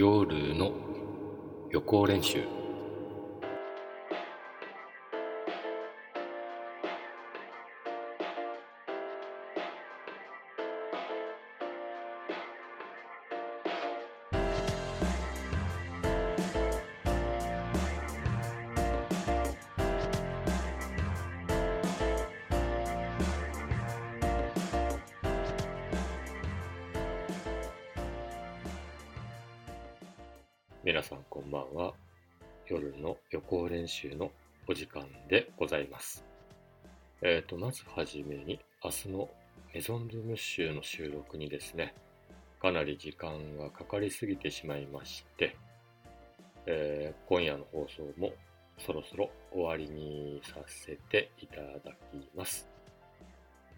夜の予行練習。皆さんこんばんは。夜の予行練習のお時間でございます。えーとまずはじめに明日のメゾンルーム集の収録にですねかなり時間がかかりすぎてしまいまして、えー今夜の放送もそろそろ終わりにさせていただきます。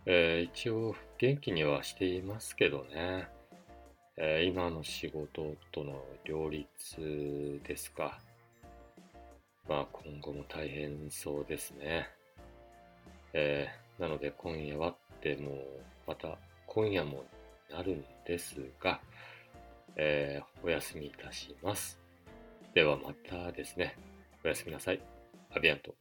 えー一応元気にはしていますけどね、えー今の仕事との両立ですか？まあ今後も大変そうですね。えーなので今夜はってもうまた今夜もなるんですが、えーお休みいたします。ではまたですね。おやすみなさい。アビアント。